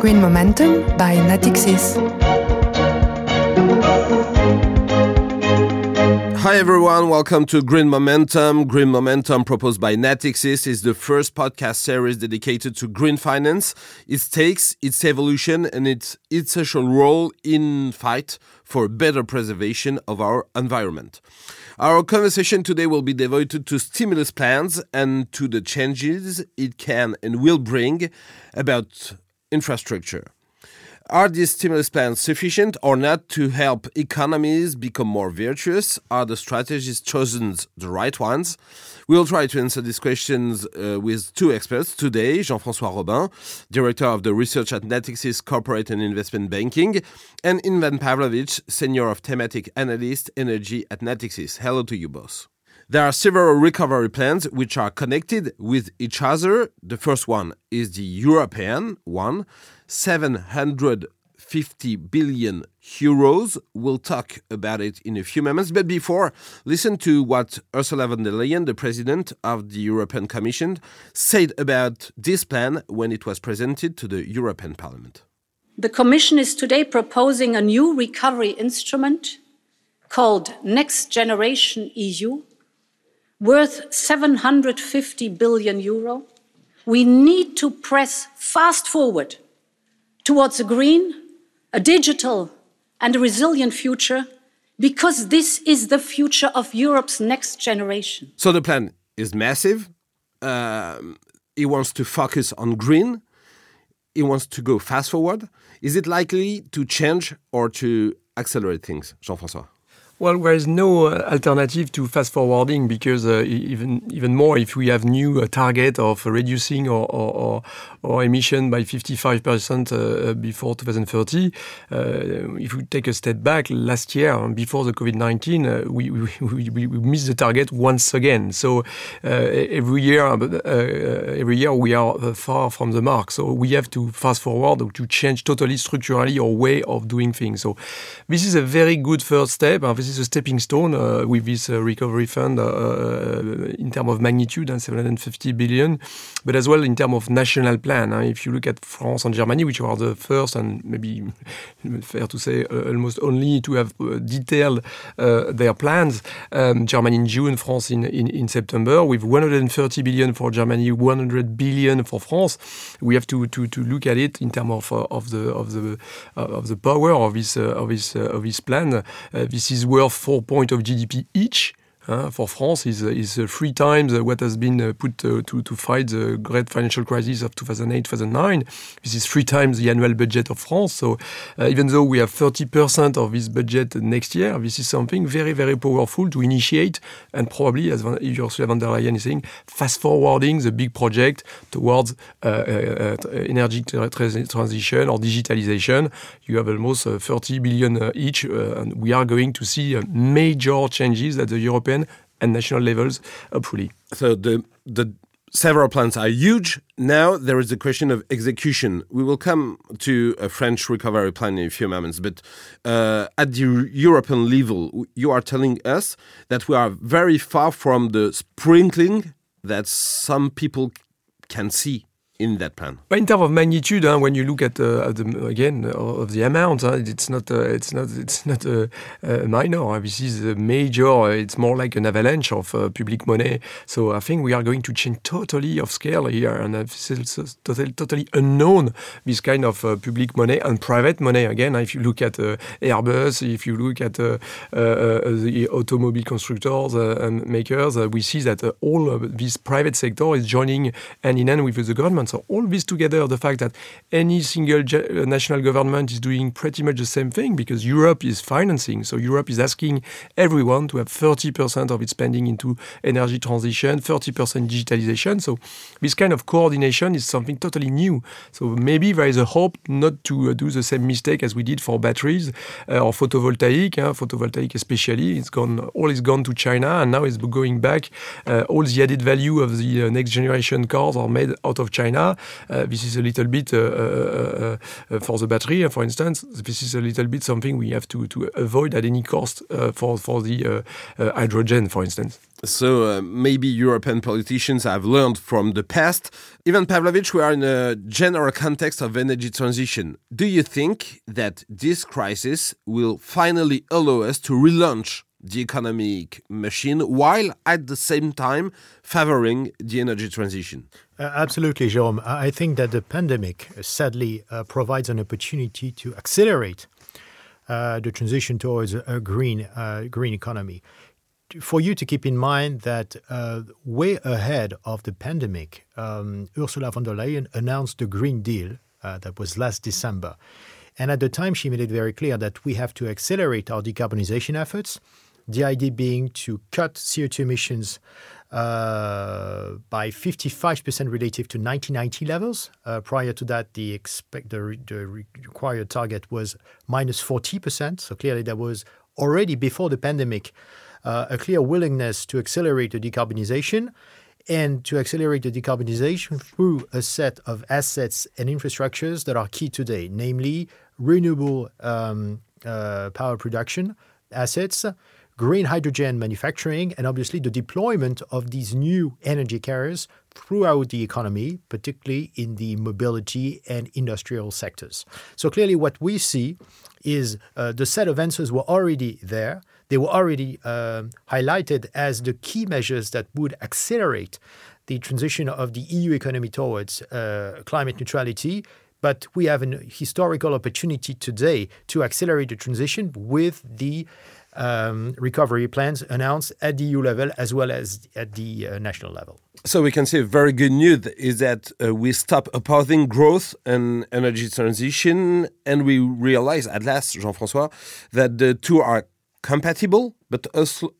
Green Momentum by Natixis. Hi everyone, welcome to Green Momentum. Green Momentum proposed by Natixis is the first podcast series dedicated to green finance, its takes, its evolution, and its essential role in fight for better preservation of our environment. Our conversation today will be devoted to stimulus plans and to the changes it can and will bring about infrastructure. Are these stimulus plans sufficient or not to help economies become more virtuous? Are the strategies chosen the right ones? We'll try to answer these questions uh, with two experts today Jean Francois Robin, Director of the Research at Natixis Corporate and Investment Banking, and Ivan Pavlovich, Senior of Thematic Analyst Energy at Natixis. Hello to you both. There are several recovery plans which are connected with each other. The first one is the European one 750 billion euros. We'll talk about it in a few moments. But before, listen to what Ursula von der Leyen, the president of the European Commission, said about this plan when it was presented to the European Parliament. The Commission is today proposing a new recovery instrument called Next Generation EU, worth 750 billion euro. We need to press fast forward towards a green, a digital, and a resilient future because this is the future of Europe's next generation. So the plan is massive. Um, it wants to focus on green. He wants to go fast forward. Is it likely to change or to accelerate things, Jean Francois? Well, there is no uh, alternative to fast forwarding because uh, even even more if we have new uh, target of reducing our, our, our emission by 55% uh, before 2030. Uh, if we take a step back, last year before the COVID-19, uh, we, we, we, we, missed the target once again. So every year, every year we are far from the mark. So we have to fast forward to change totally structurally our way of doing things. So this is a very good first step. This this is a stepping stone uh, with this uh, recovery fund uh, uh in terms of magnitude uh, and 750 billion, but as well in terms of national plan. Uh, if you look at France and Germany, which are the first and maybe fair to say almost only to have detailed their plans, um, Germany in June, France in, in, in September, with 130 billion for Germany, 100 billion for France. We have to, to, to look at it in terms of, of the of the of the power of this of this of this plan. this is worth four points of GDP each. Uh, for France is, is uh, three times uh, what has been uh, put uh, to, to fight the great financial crisis of 2008-2009. This is three times the annual budget of France. So uh, even though we have 30% of this budget next year, this is something very, very powerful to initiate and probably, as Ursula von der Leyen is saying, fast forwarding the big project towards energy transition or digitalization. You have almost 30 billion each, and we are going to see major changes at the European and national levels, hopefully. So the the several plans are huge. Now there is the question of execution. We will come to a French recovery plan in a few moments, but uh, at the European level, you are telling us that we are very far from the sprinkling that some people can see in that plan? in terms of magnitude, uh, when you look at, uh, the, again uh, of the amount, uh, it's not uh, it's not it's not a, minor. This is a major. It's more like an avalanche of public money. So I think we are going to change totally of scale here, and this is totally totally unknown. This kind of public money and private money. Again, if you look at Airbus, if you look at the automobile constructors and makers, we see that all of this private sector is joining hand in hand with the government. So all this together, the fact that any single uh, national government is doing pretty much the same thing because Europe is financing. So Europe is asking everyone to have 30% of its spending into energy transition, 30% digitalization. So this kind of coordination is something totally new. So maybe there is a hope not to uh, do the same mistake as we did for batteries uh, or photovoltaic. Uh, photovoltaic especially, it's gone all is gone to China and now it's going back. Uh, all the added value of the next generation cars are made out of China. Uh, this is a little bit uh, uh, uh, for the battery, for instance. This is a little bit something we have to, to avoid at any cost for, for the hydrogen, for instance. So maybe European politicians have learned from the past. Ivan Pavlovich, we are in a general context of energy transition. Do you think that this crisis will finally allow us to relaunch the economic machine while at the same time favoring the energy transition? Uh, absolutely, Jerome. I think that the pandemic uh, sadly uh, provides an opportunity to accelerate uh, the transition towards a green, uh, green economy for you to keep in mind that uh, way ahead of the pandemic, um, Ursula von der Leyen announced the Green Deal that was last December. And at the time, she made it very clear that we have to accelerate our decarbonization efforts. The idea being to cut CO2 emissions uh, by 55% relative to 1990 levels. Uh, prior to that, the, expect, the, the required target was minus 40%. So clearly, there was already before the pandemic uh, a clear willingness to accelerate the decarbonization and to accelerate the decarbonization through a set of assets and infrastructures that are key today, namely renewable um, uh, power production assets, green hydrogen manufacturing, and obviously the deployment of these new energy carriers throughout the economy, particularly in the mobility and industrial sectors. So clearly, what we see is uh, the set of answers were already there. They were already uh, highlighted as the key measures that would accelerate the transition of the EU economy towards uh, climate neutrality. But we have an historical opportunity today to accelerate the transition with the um, recovery plans announced at the EU level as well as at the uh, national level. So we can say very good news is that uh, we stop opposing growth and energy transition, and we realize at last, Jean-François, that the two are compatible, but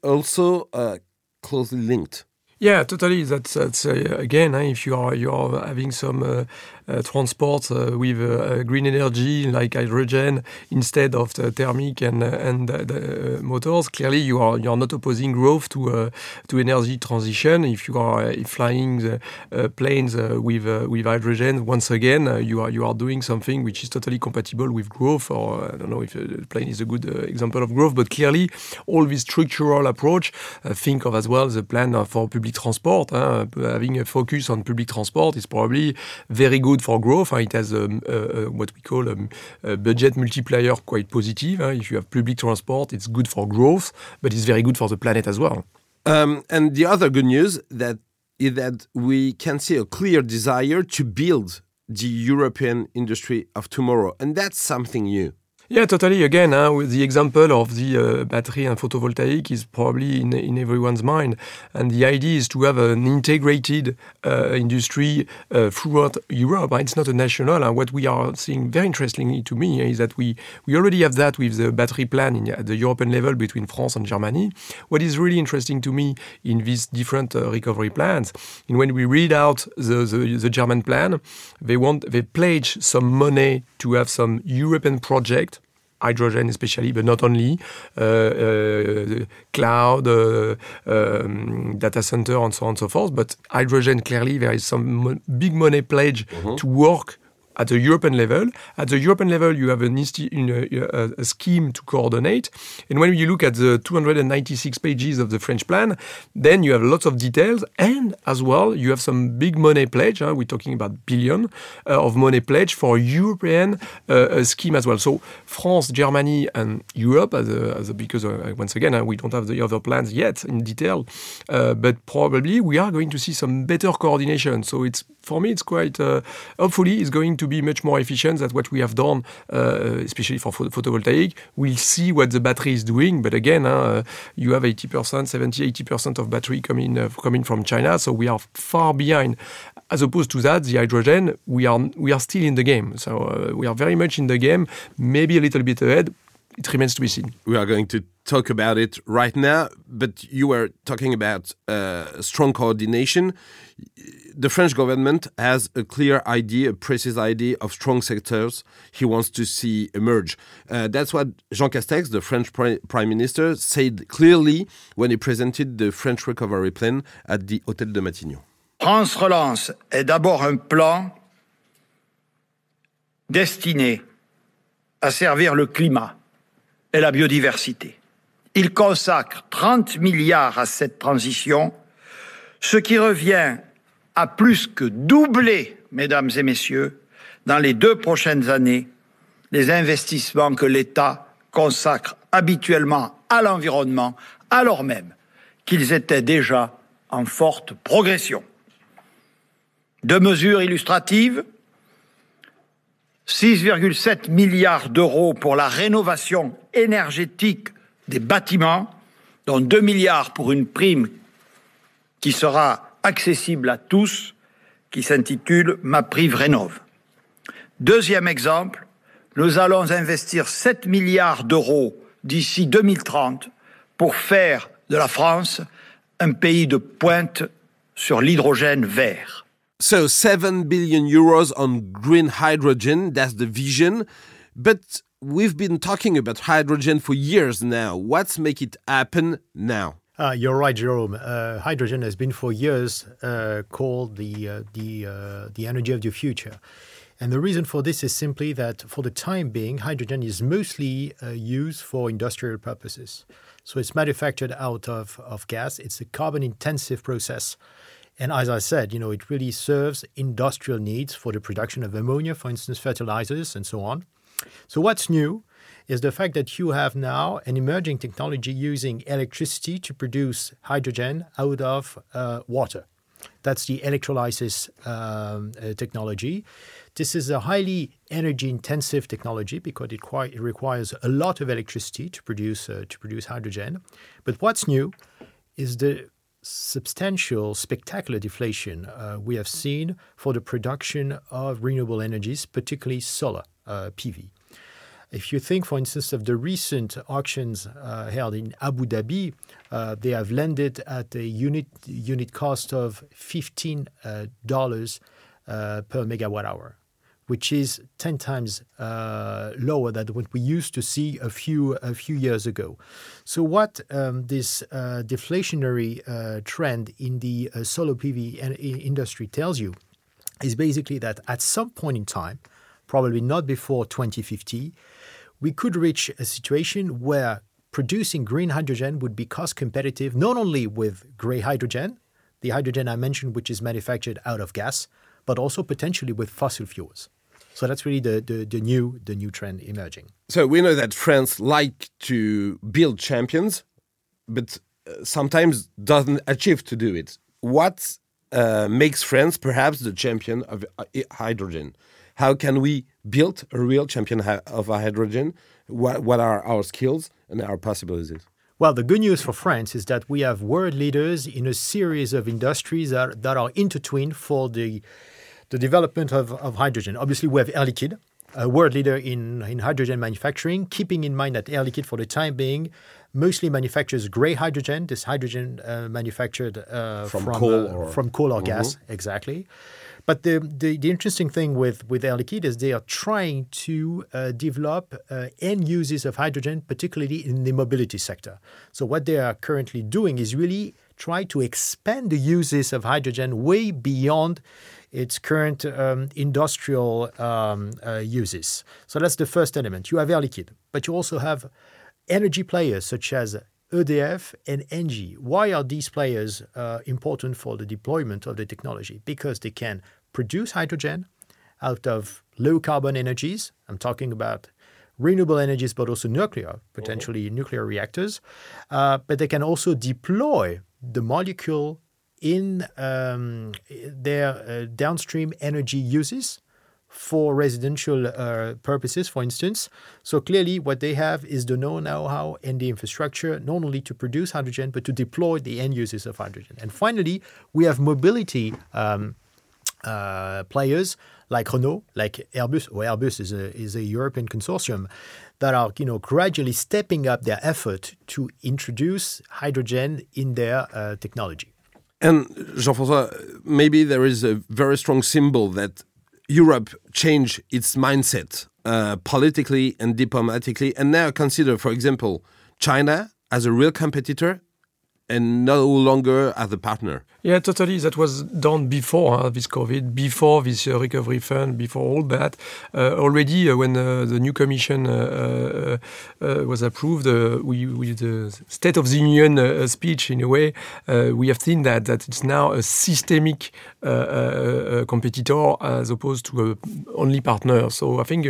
also, uh, closely linked. Yeah, totally. That's that's uh, again, uh, if you are you are having some uh, uh, transport uh, with uh, uh green energy like hydrogen instead of the thermic and uh, and the uh, motors, clearly you are you are not opposing growth to to energy transition. If you are flying the planes with with hydrogen, once again you are you are doing something which is totally compatible with growth. Or I don't know if the plane is a good example of growth, but clearly all this structural approach. think of as well the plan for public transport. Hein, having a focus on public transport is probably very good for growth. It has um, uh, uh, what we call um, a budget multiplier quite positive. If you have public transport, it's good for growth, but it's very good for the planet as well. Um, and the other good news that is that we can see a clear desire to build the European industry of tomorrow, and that's something new. Yeah, totally. Again, uh, the example of the uh, battery and photovoltaic is probably in, in everyone's mind. And the idea is to have an integrated uh, industry uh, throughout Europe. It's not a national. And what we are seeing very interestingly to me is that we, we already have that with the battery plan in, at the European level between France and Germany. What is really interesting to me in these different uh, recovery plans, and when we read out the, the, the German plan, they want they pledge some money to have some European project hydrogen especially, but not only, uh, uh, cloud, uh, um, data center, and so on and so forth. But hydrogen, clearly, there is some mo big money pledge mm -hmm. to work at the European level. At the European level, you have an a, a, scheme to coordinate. And when you look at the 296 pages of the French plan, then you have lots of details. And as well, you have some big money pledge. Huh? We're talking about billion uh, of money pledge for European uh, scheme as well. So France, Germany, and Europe, as a, as a, because uh, once again, uh, we don't have the other plans yet in detail, uh, but probably we are going to see some better coordination. So it's for me, it's quite uh, hopefully it's going to be much more efficient than what we have done, uh, especially for photovoltaic. We'll see what the battery is doing, but again, uh, you have 80%, 70, 80% of battery coming uh, coming from China, so we are far behind. As opposed to that, the hydrogen, we are we are still in the game, so uh, we are very much in the game, maybe a little bit ahead. It remains to be seen. We are going to talk about it right now, but you were talking about uh, strong coordination the French government has a clear idea, a precise idea of strong sectors he wants to see emerge. Uh, that's what Jean Castex, the French Prime Minister, said clearly when he presented the French recovery plan at the Hôtel de Matignon. France Relance est d'abord un plan destiné à servir le climat et la biodiversité. Il consacre 30 milliards à cette transition, ce qui revient à plus que doubler, mesdames et messieurs, dans les deux prochaines années, les investissements que l'État consacre habituellement à l'environnement, alors même qu'ils étaient déjà en forte progression. Deux mesures illustratives 6,7 milliards d'euros pour la rénovation énergétique des bâtiments, dont 2 milliards pour une prime qui sera accessible à tous, qui s'intitule Ma Prive Rénove. Deuxième exemple, nous allons investir 7 milliards d'euros d'ici 2030 pour faire de la France un pays de pointe sur l'hydrogène vert. So 7 billion euros on green hydrogen, that's the vision. But we've been talking about hydrogen for years now. What's make it happen now? Uh, you're right, Jerome. Uh, hydrogen has been for years uh, called the uh, the uh, the energy of the future, and the reason for this is simply that for the time being, hydrogen is mostly uh, used for industrial purposes. So it's manufactured out of of gas. It's a carbon intensive process, and as I said, you know, it really serves industrial needs for the production of ammonia, for instance, fertilizers, and so on. So what's new is the fact that you have now an emerging technology using electricity to produce hydrogen out of uh, water. That's the electrolysis um, uh, technology. This is a highly energy intensive technology because it, it, requires a lot of electricity to produce uh, to produce hydrogen. But what's new is the substantial, spectacular deflation uh, we have seen for the production of renewable energies, particularly solar PV. If you think, for instance, of the recent auctions uh, held in Abu Dhabi, uh, they have landed at a unit unit cost of fifteen uh, dollars uh, per megawatt hour, which is ten times uh, lower than what we used to see a few a few years ago. So, what um, this uh, deflationary trend in the solar PV industry tells you is basically that at some point in time, probably not before 2050 we could reach a situation where producing green hydrogen would be cost competitive not only with grey hydrogen, the hydrogen I mentioned, which is manufactured out of gas, but also potentially with fossil fuels. So that's really the, the, the, new the new trend emerging. So we know that France like to build champions, but uh, sometimes doesn't achieve to do it. What uh, makes France perhaps the champion of uh, hydrogen? How can we build a real champion of hydrogen? What, what are our skills and our possibilities? Well, the good news for France is that we have world leaders in a series of industries that, that are intertwined for the, the development of, of hydrogen. Obviously, we have Air Liquide, a world leader in, in hydrogen manufacturing, keeping in mind that Air Liquide, for the time being, mostly manufactures grey hydrogen, this hydrogen uh, manufactured uh, from, from, coal uh, or, from coal or mm -hmm. gas, exactly. But the, the, the, interesting thing with, with Air Liquide is they are trying to uh, develop uh, end uses of hydrogen, particularly in the mobility sector. So what they are currently doing is really try to expand the uses of hydrogen way beyond its current um, industrial um, uh, uses. So that's the first element. You have Air Liquide, but you also have energy players such as EDF and Engie. Why are these players uh, important for the deployment of the technology? Because they can produce hydrogen out of low carbon energies. I'm talking about renewable energies, but also nuclear, potentially mm-hmm. nuclear reactors. Uh, but they can also deploy the molecule in um, their uh, downstream energy uses for residential uh, purposes, for instance. So clearly, what they have is the know-how and the infrastructure, not only to produce hydrogen, but to deploy the end uses of hydrogen. And finally, we have mobility um, uh, players like Renault, like Airbus. or Airbus is a is a European consortium that are you know gradually stepping up their effort to introduce hydrogen in their uh, technology. And Jean-François, maybe there is a very strong symbol that Europe changed its mindset uh, politically and diplomatically, and now consider, for example, China as a real competitor and no longer as a partner. Yeah, totally. That was done before uh, this COVID, before this uh, recovery fund, before all that. Uh, already, uh, when uh, the new commission uh, was approved, we, with the State of the Union speech, in a way, we have seen that that it's now a systemic competitor as opposed to a only partner. So I think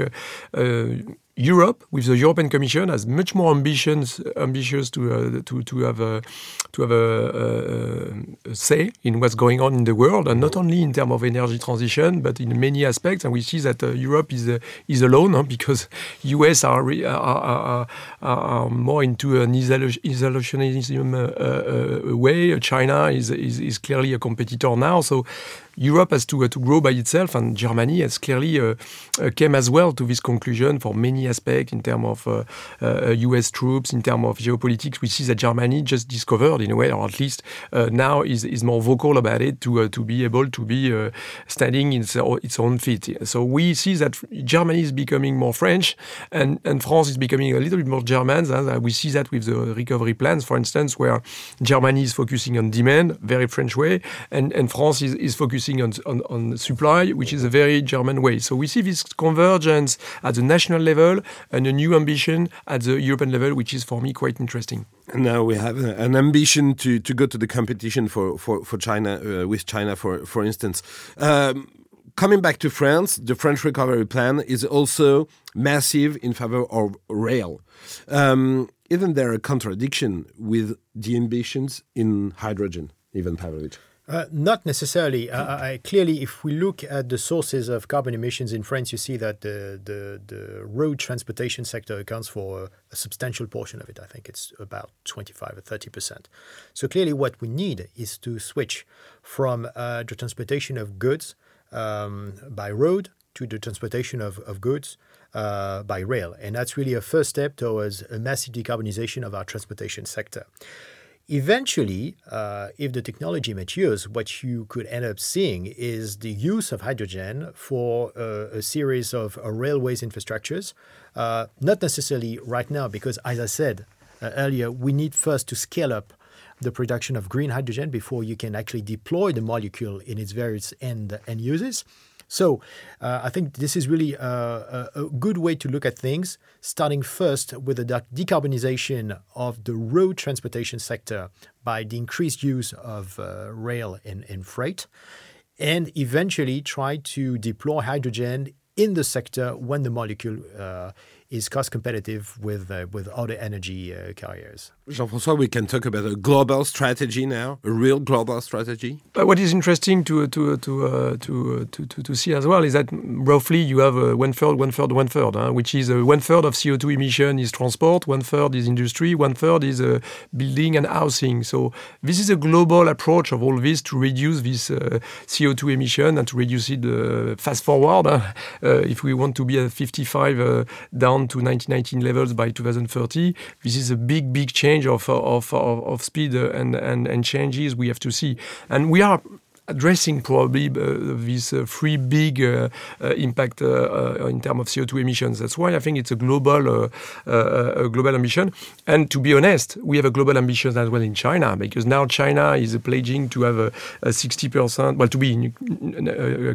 Europe, with the European Commission, has much more ambitions, ambitious to uh, to to have a to have a, a, a, say in what's going on in the world, and not only in terms of energy transition, but in many aspects. And we see that uh, Europe is uh, is alone huh, because US are, are, are, are, more into an isolationism uh, uh, way. China is, is is clearly a competitor now, so Europe has to, uh, to grow by itself, and Germany has clearly uh, uh, came as well to this conclusion for many aspects in terms of uh, uh, US troops, in terms of geopolitics. We see that Germany just discovered, in a way, or at least uh, now is, is more vocal about it to, to be able to be standing in its own feet. So we see that Germany is becoming more French, and, and France is becoming a little bit more German. We see that with the recovery plans, for instance, where Germany is focusing on demand, very French way, and, and France is, is focusing focusing on, on, on, supply, which is a very German way. So we see this convergence at the national level and a new ambition at the European level, which is for me quite interesting. Now we have an ambition to, to go to the competition for, for, for China, uh, with China, for, for instance. Um, coming back to France, the French recovery plan is also massive in favor of rail. Um, isn't there a contradiction with the ambitions in hydrogen, Ivan Pavlovich? Uh, not necessarily. Uh, I, clearly, if we look at the sources of carbon emissions in France, you see that the, the, the road transportation sector accounts for a, a, substantial portion of it. I think it's about 25 or 30 percent. So clearly, what we need is to switch from uh, the transportation of goods um, by road to the transportation of, of goods uh, by rail. And that's really a first step towards a massive decarbonization of our transportation sector. Eventually, uh, if the technology matures, what you could end up seeing is the use of hydrogen for uh, a series of uh, railways infrastructures. Uh, not necessarily right now, because as I said uh, earlier, we need first to scale up the production of green hydrogen before you can actually deploy the molecule in its various end, end uses. So uh, I think this is really a, a, good way to look at things, starting first with the decarbonization of the road transportation sector by the increased use of uh, rail and, and freight, and eventually try to deploy hydrogen in the sector when the molecule uh, is cost competitive with uh, with other energy uh, carriers. Jean-François, we can talk about a global strategy now, a real global strategy. But what is interesting to to to uh, to, to, to, to see as well is that roughly you have uh, one third, one third, one third, huh, which is uh, one third of CO2 emission is transport, one third is industry, one third is uh, building and housing. So this is a global approach of all this to reduce this uh, CO2 emission and to reduce it uh, fast forward. if we want to be at 55 down to 1919 levels by 2030, this is a big, big change of of of, of speed and, and and changes we have to see, and we are addressing probably uh, these uh, three big uh, impact in terms of CO2 emissions. That's why I think it's a global, a global ambition. And to be honest, we have a global ambition as well in China because now China is pledging to have a, a 60%, well, to be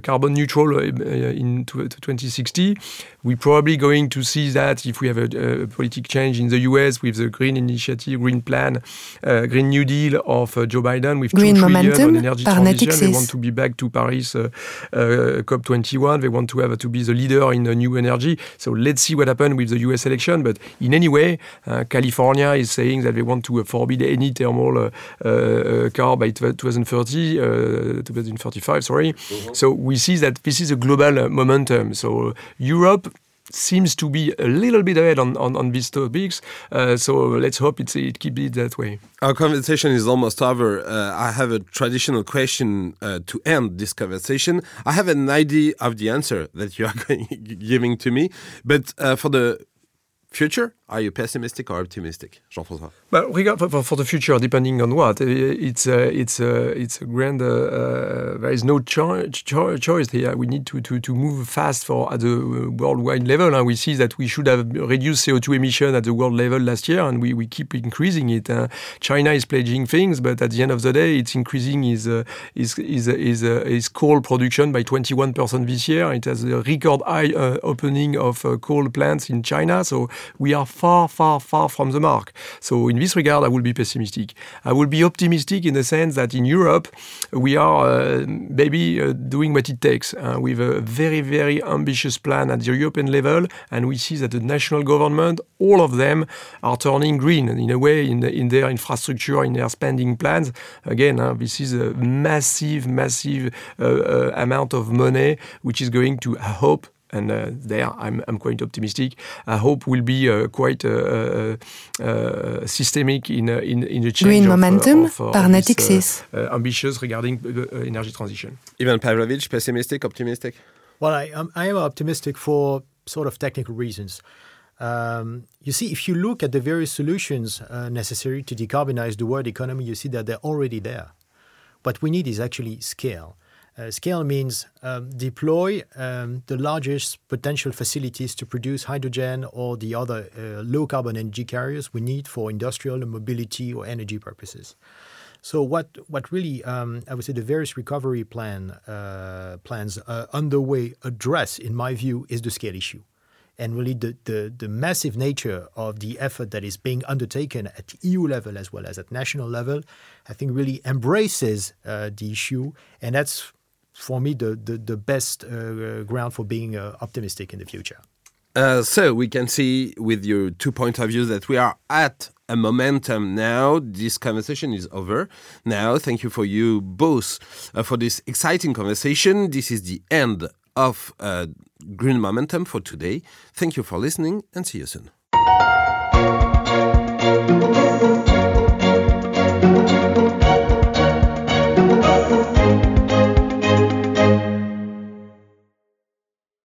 carbon neutral in 2060. We're probably going to see that if we have a, a politic change in the US with the Green Initiative, Green Plan, uh, Green New Deal of uh, Joe Biden with Green 2 trillion on energy transition. They want to be back to Paris uh, uh COP21. They want to have to be the leader in the new energy. So let's see what happens with the US election. But in any way, uh, California is saying that they want to forbid any thermal uh, car by 2030, 2035, sorry. Mm -hmm. So we see that this is a global momentum. So Europe seems to be a little bit ahead on, on, on these topics. Uh, so let's hope it's, it keeps it that way. Our conversation is almost over. Uh, I have a traditional question uh, to end this conversation. I have an idea of the answer that you are giving to me, but uh, for the future, Are you pessimistic or optimistic, Jean-François? Well, regard for, for, the future, depending on what, it's uh, it's uh, it's a grand. Uh, uh, there is no cho cho choice here. We need to, to, to move fast for at the worldwide level, and we see that we should have reduced CO2 emission at the world level last year, and we, we keep increasing it. Uh, China is pledging things, but at the end of the day, it's increasing its uh, is is is coal production by 21 percent this year. It has a record high opening of coal plants in China, so we are far, far, far from the mark. So in this regard, I will be pessimistic. I will be optimistic in the sense that in Europe, we are uh, maybe uh, doing what it takes uh, with a very, very ambitious plan at the European level, and we see that the national government, all of them, are turning green in a way in, in their infrastructure, in their spending plans. Again, uh, this is a massive, massive uh, uh, amount of money which is going to, I hope, and uh, there I'm, I'm quite optimistic. I hope will be uh, quite uh, systemic in, in, in the change Green of, momentum of, par Natixis. ambitious regarding energy transition. Ivan Pavlovich, pessimistic, optimistic? Well, I, um, I am optimistic for sort of technical reasons. Um, you see, if you look at the various solutions uh, necessary to decarbonize the world economy, you see that they're already there. What we need is actually scale. Uh, scale means um, deploy um, the largest potential facilities to produce hydrogen or the other uh, low carbon energy carriers we need for industrial mobility or energy purposes. So what what really um, I would say the various recovery plan uh, plans uh, underway address, in my view, is the scale issue, and really the, the the massive nature of the effort that is being undertaken at EU level as well as at national level. I think really embraces uh, the issue, and that's for me the the, the best uh, ground for being uh, optimistic in the future. Uh, so we can see with your two point of view that we are at a momentum now. This conversation is over now. Thank you for you both uh, for this exciting conversation. This is the end of uh, Green Momentum for today. Thank you for listening and see you soon.